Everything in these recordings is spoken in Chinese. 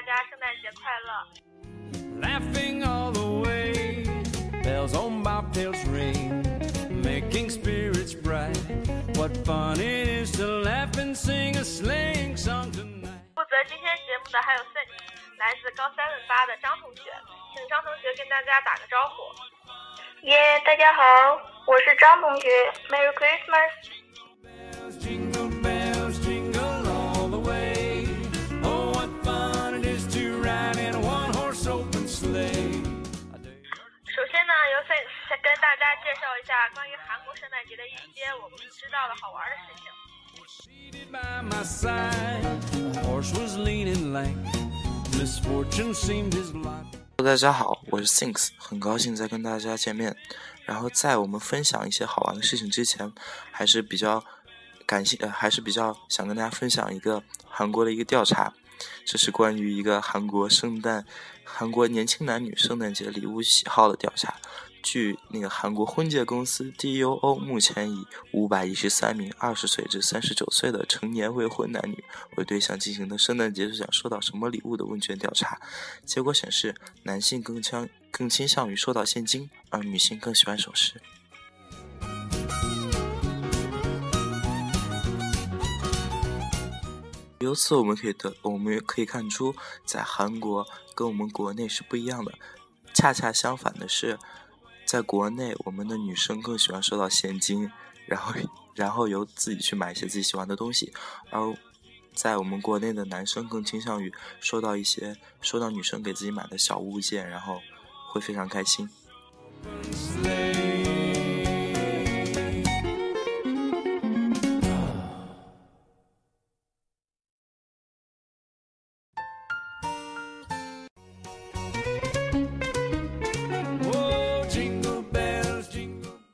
大家圣诞节快乐。Laughing all the way, bells on bobtails ring, making spirits bright. What fun it is to laugh and sing a sleighing song tonight. 负责今天节目的还有 n 来自高三问八的张同学，请张同学跟大家打个招呼。耶，大家好，我是张同学，Merry Christmas。们知道的好玩的事情。大家好，我是 Thinks，很高兴再跟大家见面。然后在我们分享一些好玩的事情之前，还是比较感兴，呃，还是比较想跟大家分享一个韩国的一个调查，这是关于一个韩国圣诞、韩国年轻男女圣诞节礼物喜好的调查。据那个韩国婚介公司 DUO 目前以五百一十三名二十岁至三十九岁的成年未婚男女为对象进行的圣诞节是想收到什么礼物的问卷调查，结果显示，男性更倾更倾向于收到现金，而女性更喜欢首饰。由此我们可以得，我们也可以看出，在韩国跟我们国内是不一样的，恰恰相反的是。在国内，我们的女生更喜欢收到现金，然后，然后由自己去买一些自己喜欢的东西；而在我们国内的男生更倾向于收到一些收到女生给自己买的小物件，然后会非常开心。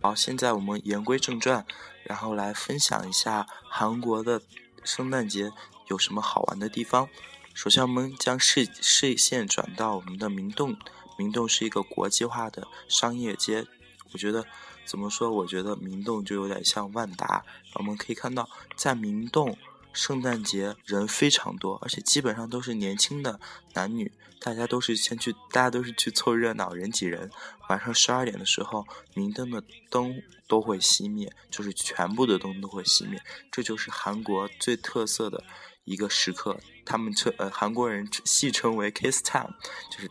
好，现在我们言归正传，然后来分享一下韩国的圣诞节有什么好玩的地方。首先，我们将视视线转到我们的明洞。明洞是一个国际化的商业街，我觉得怎么说？我觉得明洞就有点像万达。我们可以看到，在明洞。圣诞节人非常多，而且基本上都是年轻的男女，大家都是先去，大家都是去凑热闹，人挤人。晚上十二点的时候，明灯的灯都会熄灭，就是全部的灯都会熄灭。这就是韩国最特色的一个时刻，他们称呃韩国人戏称为 Kiss Time，就是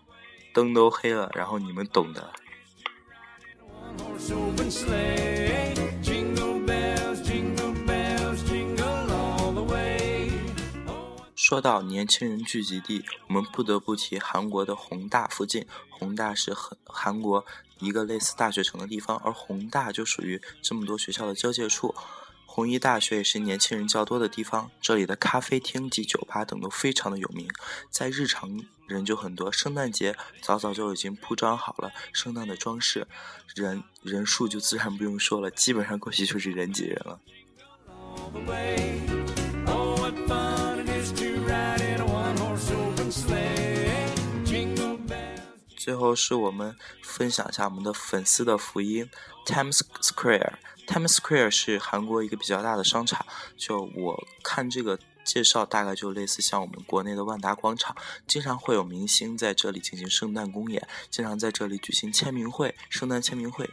灯都黑了，然后你们懂的。说到年轻人聚集地，我们不得不提韩国的宏大附近。宏大是很韩国一个类似大学城的地方，而宏大就属于这么多学校的交界处。弘一大学也是年轻人较多的地方，这里的咖啡厅及酒吧等都非常的有名。在日常人就很多，圣诞节早早就已经铺装好了圣诞的装饰，人人数就自然不用说了，基本上过去就是人挤人了。最后是我们分享一下我们的粉丝的福音。Times Square，Times Square 是韩国一个比较大的商场。就我看这个介绍，大概就类似像我们国内的万达广场，经常会有明星在这里进行圣诞公演，经常在这里举行签名会、圣诞签名会。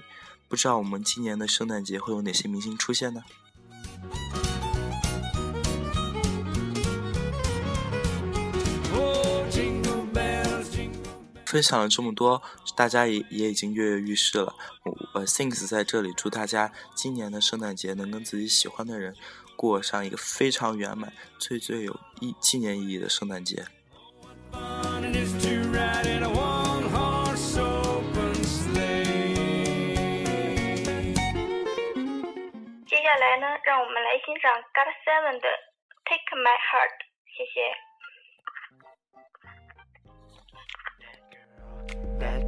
不知道我们今年的圣诞节会有哪些明星出现呢？分享了这么多，大家也也已经跃跃欲试了。我我，Thinks 在这里祝大家今年的圣诞节能跟自己喜欢的人过上一个非常圆满、最最有意纪念意义的圣诞节。接下来呢，让我们来欣赏 God Seven 的 Take My Heart，谢谢。Bad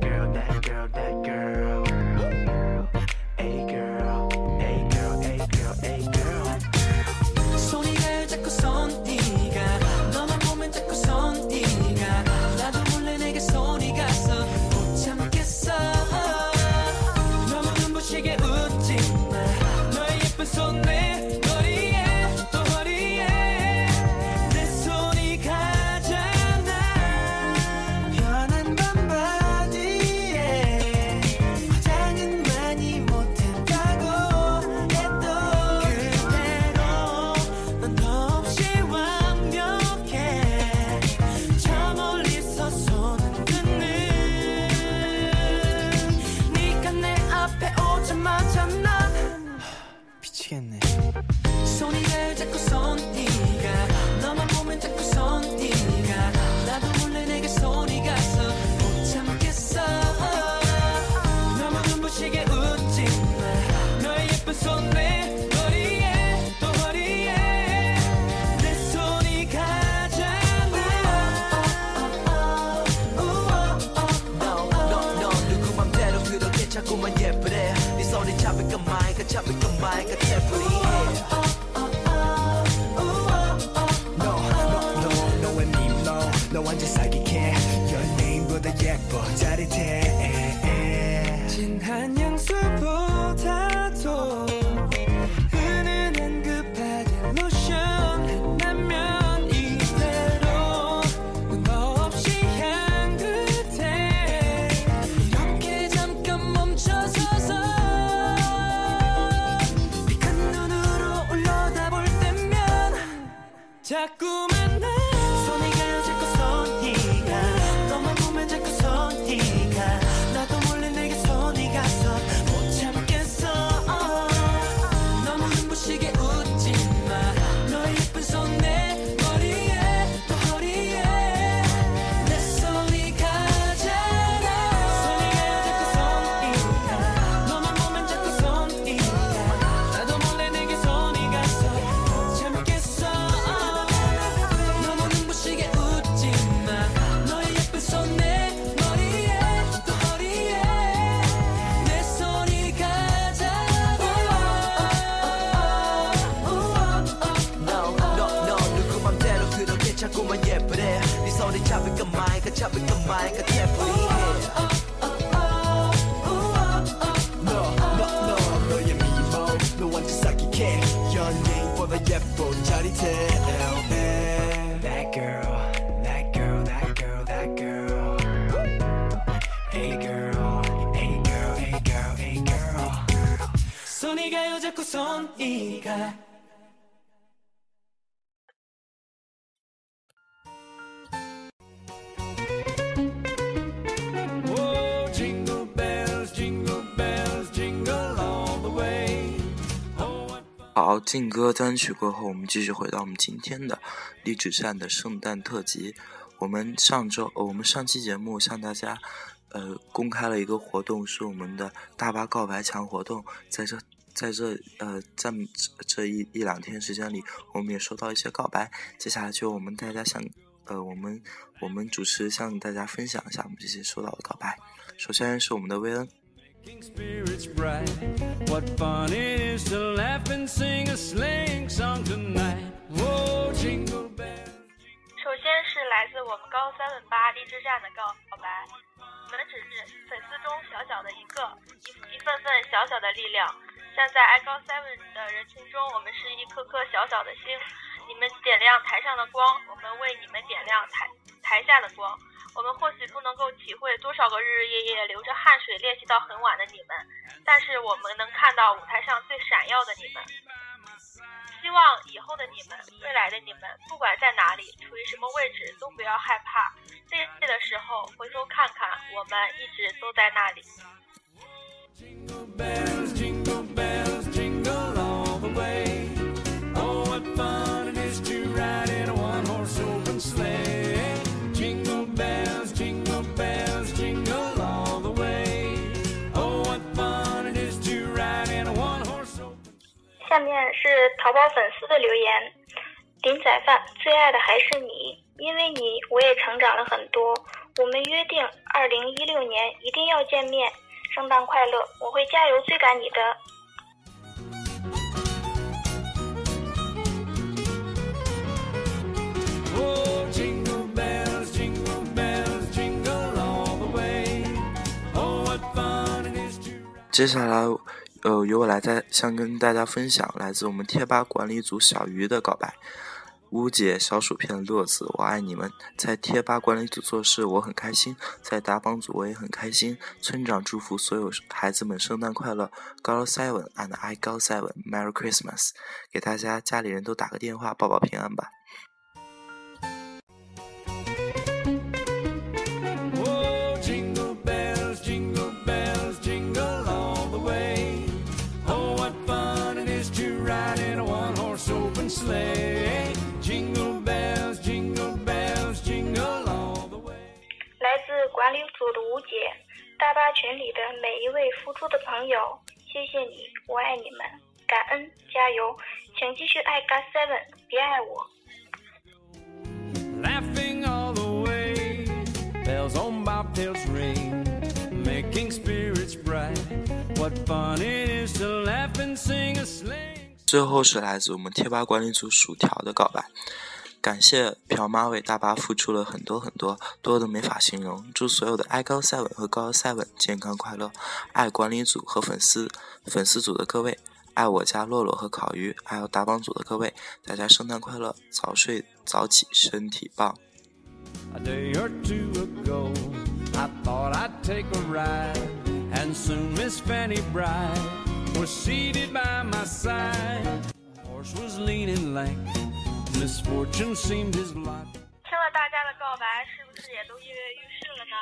back. 해. 네 손이 잡을 건 마이크 잡을 건 마이크 태블릿. 연예인보다 예뻐 짜릿해 LA That girl That girl That girl That girl Hey girl Hey girl Hey girl Hey girl 손이 가요 자꾸 손이 가 好，劲歌单曲过后，我们继续回到我们今天的励志站的圣诞特辑。我们上周，呃我们上期节目向大家，呃，公开了一个活动，是我们的大巴告白墙活动。在这，在这，呃，在这一一两天时间里，我们也收到一些告白。接下来就我们大家向，呃，我们我们主持向大家分享一下我们这些收到的告白。首先是我们的薇恩。Making spirits bright. What fun it is to laugh and sing a sling song tonight. Whoa, jingle bells. 首先是来自我们高三文八励志站的告白，我们只是粉丝中小小的一个，一一份份小小的力量。站在爱高 seven 的人群中，我们是一颗颗小小的星。你们点亮台上的光，我们为你们点亮台台下的光。我们或许不能够体会多少个日日夜夜流着汗水练习到很晚的你们，但是我们能看到舞台上最闪耀的你们。希望以后的你们，未来的你们，不管在哪里，处于什么位置，都不要害怕。累的时候回头看看，我们一直都在那里。淘宝粉丝的留言，林仔饭最爱的还是你，因为你我也成长了很多。我们约定二零一六年一定要见面，圣诞快乐！我会加油追赶你的。接下来。呃，由我来在想跟大家分享来自我们贴吧管理组小鱼的告白。乌姐、小薯片、乐子，我爱你们！在贴吧管理组做事，我很开心；在打榜组，我也很开心。村长祝福所有孩子们圣诞快乐！Girl Seven and I Girl Seven，Merry Christmas！给大家家里人都打个电话，报报平安吧。管理组的吴姐，大巴群里的每一位付出的朋友，谢谢你，我爱你们，感恩，加油，请继续爱 God Seven，别爱我。最后是来自我们贴吧管理组薯条的告白。感谢朴妈为大巴付出了很多很多，多的没法形容。祝所有的爱高 seven 和高 seven 健康快乐，爱管理组和粉丝粉丝组的各位，爱我家洛洛和烤鱼，还有打榜组的各位，大家圣诞快乐，早睡早起，身体棒。听了大家的告白，是不是也都跃跃欲试了呢？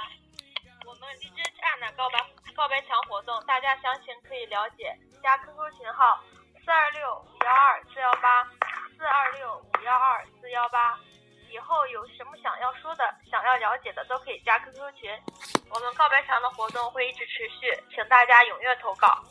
我们荔枝站的告白告白墙活动，大家详情可以了解，加 QQ 群号四二六五幺二四幺八四二六五幺二四幺八。以后有什么想要说的、想要了解的，都可以加 QQ 群。我们告白墙的活动会一直持续，请大家踊跃投稿。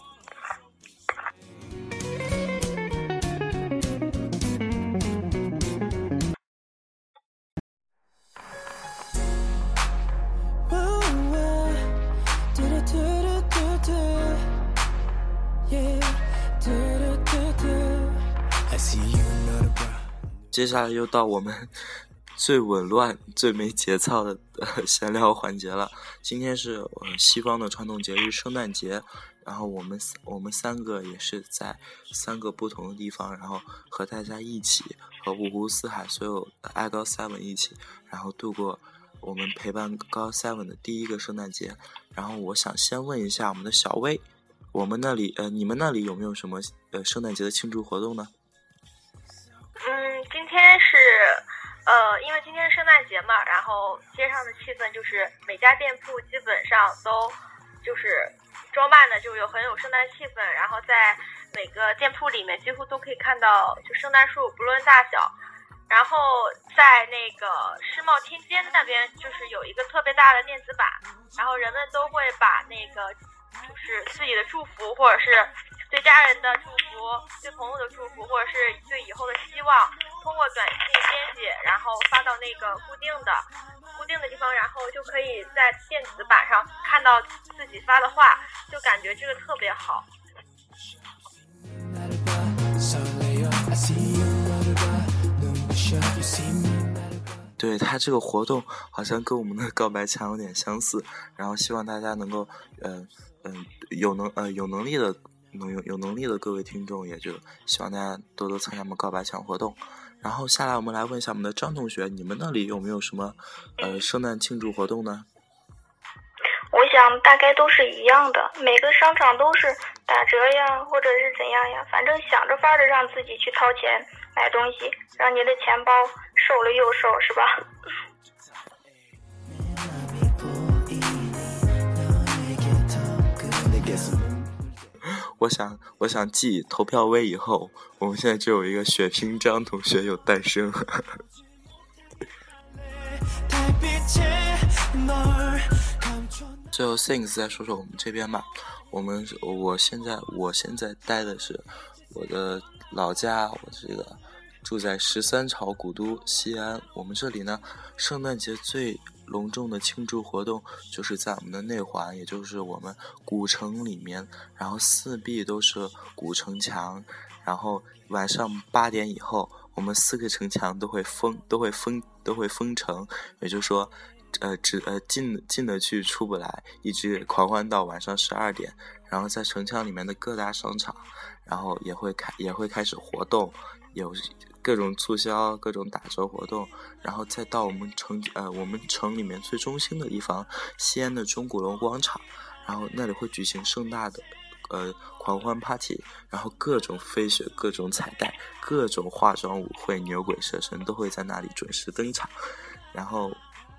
接下来又到我们 最紊乱、最没节操的闲聊环节了。今天是呃西方的传统节日圣诞节，然后我们我们三个也是在三个不同的地方，然后和大家一起和五湖四海所有的爱高 seven 一起，然后度过我们陪伴高 seven 的第一个圣诞节。然后我想先问一下我们的小薇，我们那里呃你们那里有没有什么呃圣诞节的庆祝活动呢？呃，因为今天圣诞节嘛，然后街上的气氛就是每家店铺基本上都就是装扮的就有很有圣诞气氛，然后在每个店铺里面几乎都可以看到就圣诞树，不论大小。然后在那个世贸天阶那边就是有一个特别大的电子板，然后人们都会把那个就是自己的祝福或者是对家人的祝福、对朋友的祝福或者是对以后的希望。通过短信编辑，然后发到那个固定的、固定的地方，然后就可以在电子版上看到自己发的话，就感觉这个特别好。对他这个活动好像跟我们的告白墙有点相似，然后希望大家能够，嗯嗯，有能呃有能力的能有有能力的各位听众，也就希望大家多多参加我们告白墙活动。然后下来，我们来问一下我们的张同学，你们那里有没有什么呃圣诞庆祝活动呢？我想大概都是一样的，每个商场都是打折呀，或者是怎样呀，反正想着法儿的让自己去掏钱买东西，让你的钱包瘦了又瘦，是吧？我想，我想继投票微以后，我们现在就有一个血拼张同学有诞生。最后，things 再说说我们这边吧。我们，我现在，我现在待的是我的老家，我这个住在十三朝古都西安。我们这里呢，圣诞节最。隆重的庆祝活动就是在我们的内环，也就是我们古城里面，然后四壁都是古城墙，然后晚上八点以后，我们四个城墙都会封，都会封，都会封城，也就是说，呃，只呃进进得去出不来，一直狂欢到晚上十二点，然后在城墙里面的各大商场，然后也会开也会开始活动，有。各种促销，各种打折活动，然后再到我们城呃我们城里面最中心的地方西安的钟鼓楼广场，然后那里会举行盛大的呃狂欢 party，然后各种飞雪、各种彩带、各种化妆舞会、牛鬼蛇神都会在那里准时登场。然后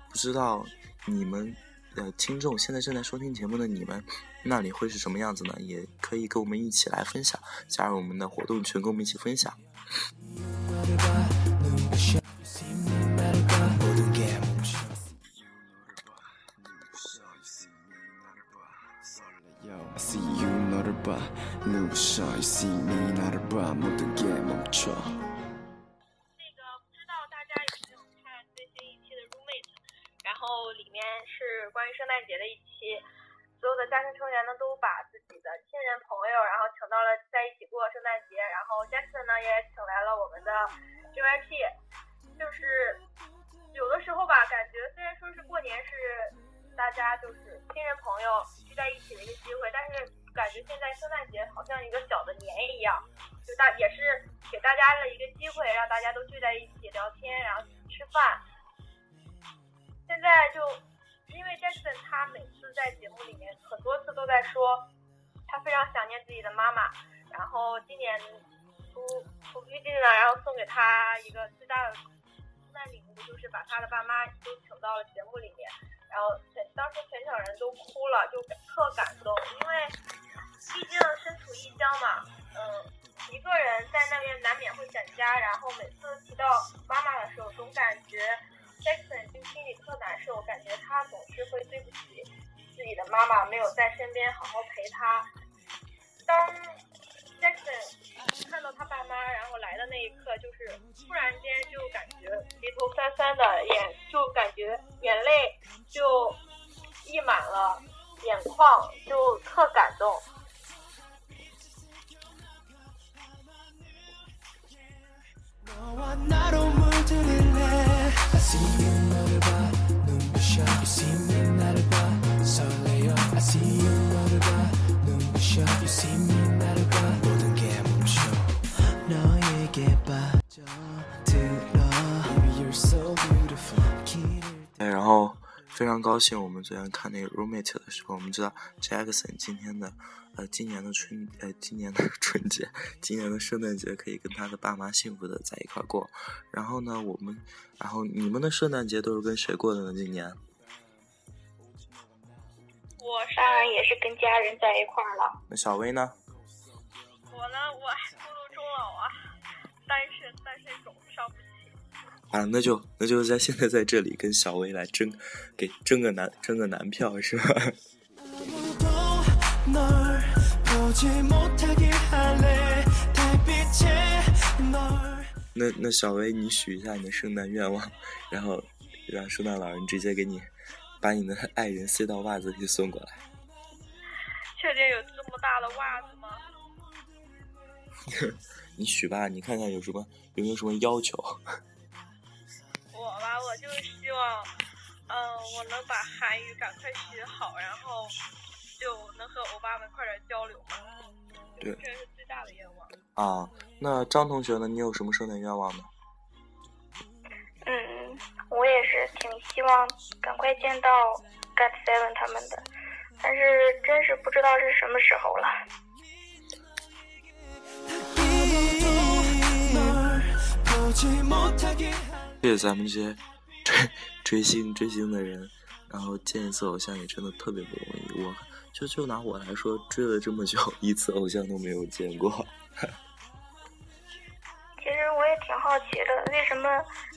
不知道你们的听众现在正在收听节目的你们那里会是什么样子呢？也可以跟我们一起来分享，加入我们的活动群，跟我们一起分享。那个不知道大家有没有看最新一期的 Roommate，然后里面是关于圣诞节的一期，所有的家庭成员呢都把自己的亲人朋友，然后请到了在一起过圣诞节，然后 Jackson 呢也请来了我们的 JYP，就是有的时候吧，感觉虽然说是过年是大家就是亲人朋友聚在一起的一个机会，但是感觉现在圣诞节好像一个小的年一样，就大也是给大家的一个机会，让大家都聚在一起聊天，然后吃饭。现在就因为 Jackson 他每次在节目里面很多次都在说，他非常想念自己的妈妈，然后今年出出逼近了，然后送给他一个最大的圣诞礼物，就是把他的爸妈都请到了节目里面。然后全当时全场人都哭了，就特感动，因为毕竟身处异乡嘛，嗯，一个人在那边难免会想家，然后每妈妈，没有在身边好好陪他。当 Jackson 看到他爸妈然后来的那一刻，就是突然哎，然后。非常高兴，我们昨天看那个 roommate 的时候，我们知道 Jackson 今天的，呃，今年的春，呃，今年的 春节，今年的圣诞节可以跟他的爸妈幸福的在一块过。然后呢，我们，然后你们的圣诞节都是跟谁过的呢？今年？我当然也是跟家人在一块了。那小薇呢？我呢，我步入中老啊，单身，单身狗。啊，那就那就在现在在这里跟小薇来争，给争个男争个男票是吧？那那小薇，你许一下你的圣诞愿望，然后让圣诞老人直接给你把你的爱人塞到袜子里送过来。确定有这么大的袜子吗？你许吧，你看看有什么有没有什么要求。我就希望，嗯，我能把韩语赶快学好，然后就能和欧巴们快点交流嘛。对，这是最大的愿望。啊，那张同学呢？你有什么圣诞愿望呢？嗯，我也是挺希望赶快见到 Got Seven 他们的，但是真是不知道是什么时候了。谢谢咱们这些。追 追星追星的人，然后见一次偶像也真的特别不容易。我就就拿我来说，追了这么久，一次偶像都没有见过。其实我也挺好奇的，为什么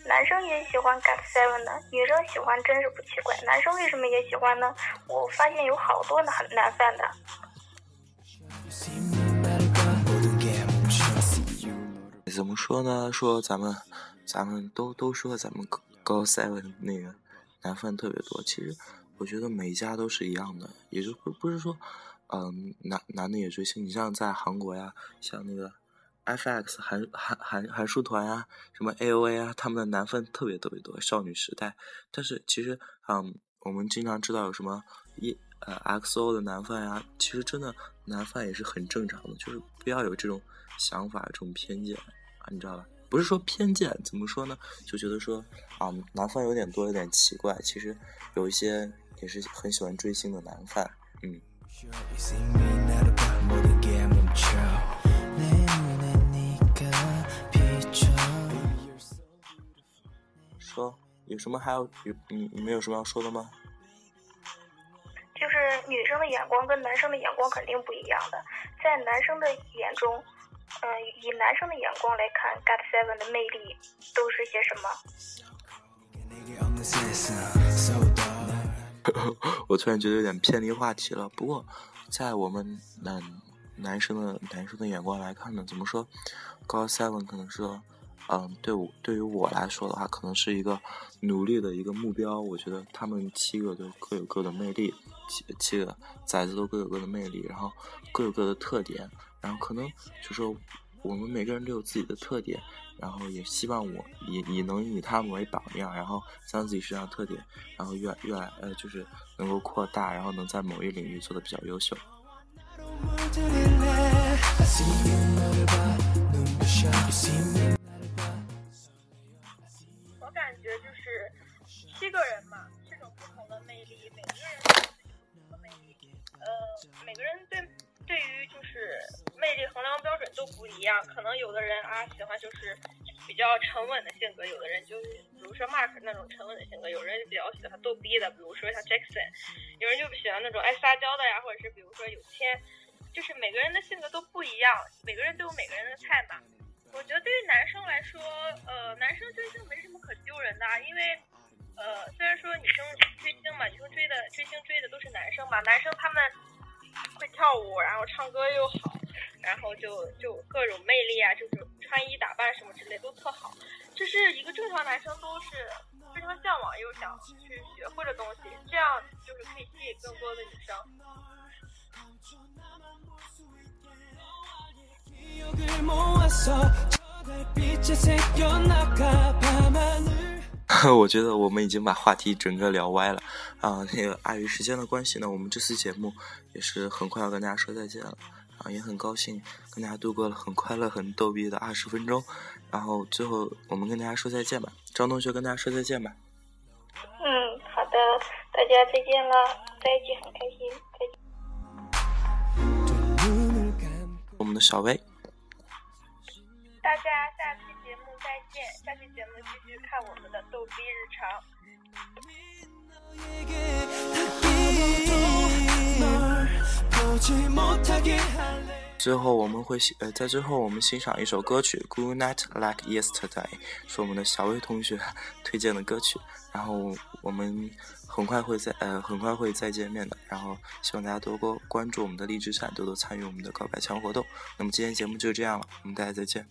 男生也喜欢 GOT Seven 呢？女生喜欢真是不奇怪，男生为什么也喜欢呢？我发现有好多男男 fan 的。怎么说呢？说咱们，咱们都都说咱们。高 seven 那个男犯特别多，其实我觉得每一家都是一样的，也就不不是说，嗯，男男的也追星。你像在韩国呀，像那个 FX 韩韩韩韩束团呀，什么 AOA 啊，他们的男犯特别特别多。少女时代，但是其实，嗯，我们经常知道有什么一呃 XO 的男犯呀，其实真的男犯也是很正常的，就是不要有这种想法、这种偏见啊，你知道吧？不是说偏见，怎么说呢？就觉得说啊，男饭有点多，有点奇怪。其实有一些也是很喜欢追星的男饭，嗯。说有什么还有有你你们有什么要说的吗？就是女生的眼光跟男生的眼光肯定不一样的，在男生的眼中。嗯，以男生的眼光来看，GOT Seven 的魅力都是些什么？我突然觉得有点偏离话题了。不过，在我们男男生的男生的眼光来看呢，怎么说？GOT Seven 可能是，嗯，对我对于我来说的话，可能是一个努力的一个目标。我觉得他们七个都各有各的魅力，七七个崽子都各有各的魅力，然后各有各的特点。然后可能就说，我们每个人都有自己的特点，然后也希望我也也能以他们为榜样，然后将自己身上特点，然后越越来呃就是能够扩大，然后能在某一领域做的比较优秀。我感觉就是七个人嘛，这种不同的魅力，每个人的魅力，呃，每个人对对于就是魅力衡量标准都不一样，可能有的人啊喜欢就是比较沉稳的性格，有的人就是比如说 Mark 那种沉稳的性格，有人就比较喜欢逗逼的，比如说像 Jackson，有人就喜欢那种爱撒娇的呀，或者是比如说有钱。就是每个人的性格都不一样，每个人都有每个人的菜嘛。我觉得对于男生来说，呃，男生追星没什么可丢人的，因为，呃，虽然说女生追星嘛，女生追的追星追的都是男生嘛，男生他们会跳舞，然后唱歌又好，然后就就各种魅力啊，就是穿衣打扮什么之类都特好，这是一个正常男生都是非常向往又想去学会的东西，这样就是可以吸引更多的女生。我觉得我们已经把话题整个聊歪了啊！那个碍于时间的关系呢，我们这次节目也是很快要跟大家说再见了啊！也很高兴跟大家度过了很快乐、很逗逼的二十分钟。然后最后我们跟大家说再见吧，张同学跟大家说再见吧。嗯，好的，大家再见了，在一起很开心，再见。我们的小薇。大家下期节目再见，下期节目继续看我们的逗逼日常。最后我们会呃，在最后我们欣赏一首歌曲《Good Night Like Yesterday》，是我们的小薇同学 推荐的歌曲。然后我们很快会再呃，很快会再见面的。然后希望大家多多关注我们的荔枝站，多多参与我们的告白墙活动。那么今天节目就这样了，我们大家再见。